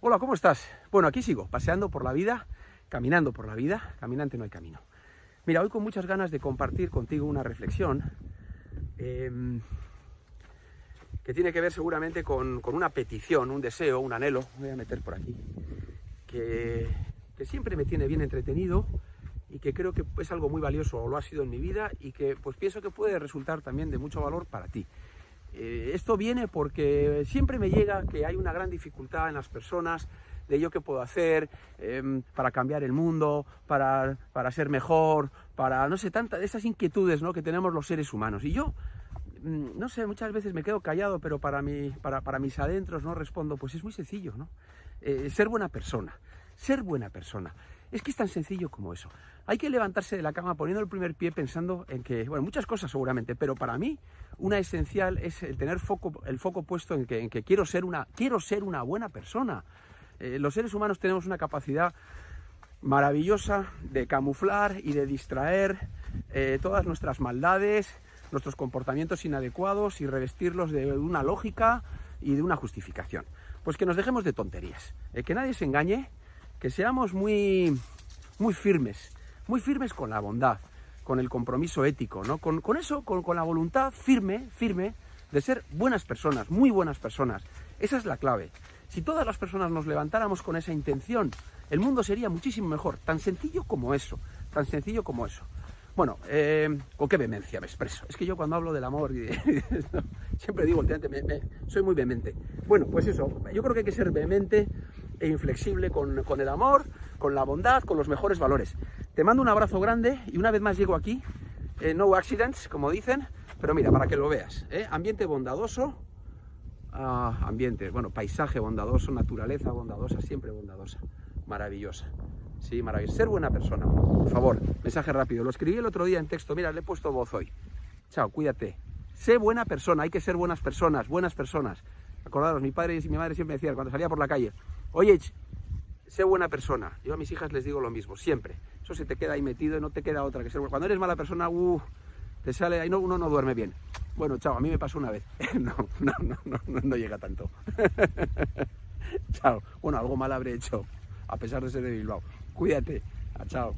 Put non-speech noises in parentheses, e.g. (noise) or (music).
Hola, ¿cómo estás? Bueno, aquí sigo, paseando por la vida, caminando por la vida, caminante no hay camino. Mira, hoy con muchas ganas de compartir contigo una reflexión eh, que tiene que ver seguramente con, con, una petición, un deseo, un anhelo, voy a meter por aquí, que, que siempre me tiene bien entretenido y que creo que es algo muy valioso, o lo ha sido en mi vida, y que pues pienso que puede resultar también de mucho valor para ti. Eh, esto viene porque siempre me llega que hay una gran dificultad en las personas de yo qué puedo hacer eh, para cambiar el mundo, para, para, ser mejor, para, no sé, tantas esas inquietudes ¿no? que tenemos los seres humanos. Y yo, mm, no sé, muchas veces me quedo callado, pero para, mi, para, para mis adentros no respondo, pues es muy sencillo, ¿no? Eh, ser buena persona, ser buena persona. Es que es tan sencillo como eso. Hay que levantarse de la cama poniendo el primer pie pensando en que, bueno, muchas cosas seguramente, pero para mí una esencial es el tener foco, el foco puesto en que, quiero, ser una, quiero ser una buena persona. Eh, los seres humanos tenemos una capacidad maravillosa de camuflar y de distraer eh, todas nuestras maldades, nuestros comportamientos inadecuados y revestirlos de una lógica y de una justificación. Pues que nos dejemos de tonterías, eh, que nadie se engañe, que seamos muy, muy firmes, muy firmes con la bondad, con el compromiso ético, ¿no? Con, con eso, con, con, la voluntad firme, firme de ser buenas personas, muy buenas personas. Esa es la clave. Si todas las personas nos levantáramos con esa intención, el mundo sería muchísimo mejor. Tan sencillo como eso, tan sencillo como eso. Bueno, eh, con qué vehemencia me expreso. Es que yo cuando hablo del amor, y de, (laughs) siempre digo, me, soy muy vehemente. Bueno, pues eso, yo creo que hay que ser vehemente e inflexible con, con, el amor, con la bondad, con los mejores valores. Te mando un abrazo grande y una vez más llego aquí, eh, no accidents, como dicen, pero mira, para que lo veas, ¿eh? ambiente bondadoso, ah, ambiente, bueno, paisaje bondadoso, naturaleza bondadosa, siempre bondadosa, maravillosa. Sí, maravilloso. Ser buena persona, por favor. Mensaje rápido. Lo escribí el otro día en texto. Mira, le he puesto voz hoy. Chao, cuídate. Sé buena persona. Hay que ser buenas personas, buenas personas. Acordaros, mi padre y mi madre siempre decían cuando salía por la calle, oye, sé buena persona. Yo a mis hijas les digo lo mismo, siempre. Eso se te queda ahí metido y no te queda otra que ser buena. Cuando eres mala persona, uh, te sale, ahí no, uno no duerme bien. Bueno, chao, a mí me pasó una vez. (laughs) no, no, no, no, no, no llega tanto. (laughs) chao. Bueno, algo mal habré hecho, a pesar de ser de Bilbao. Cuídate. Chao.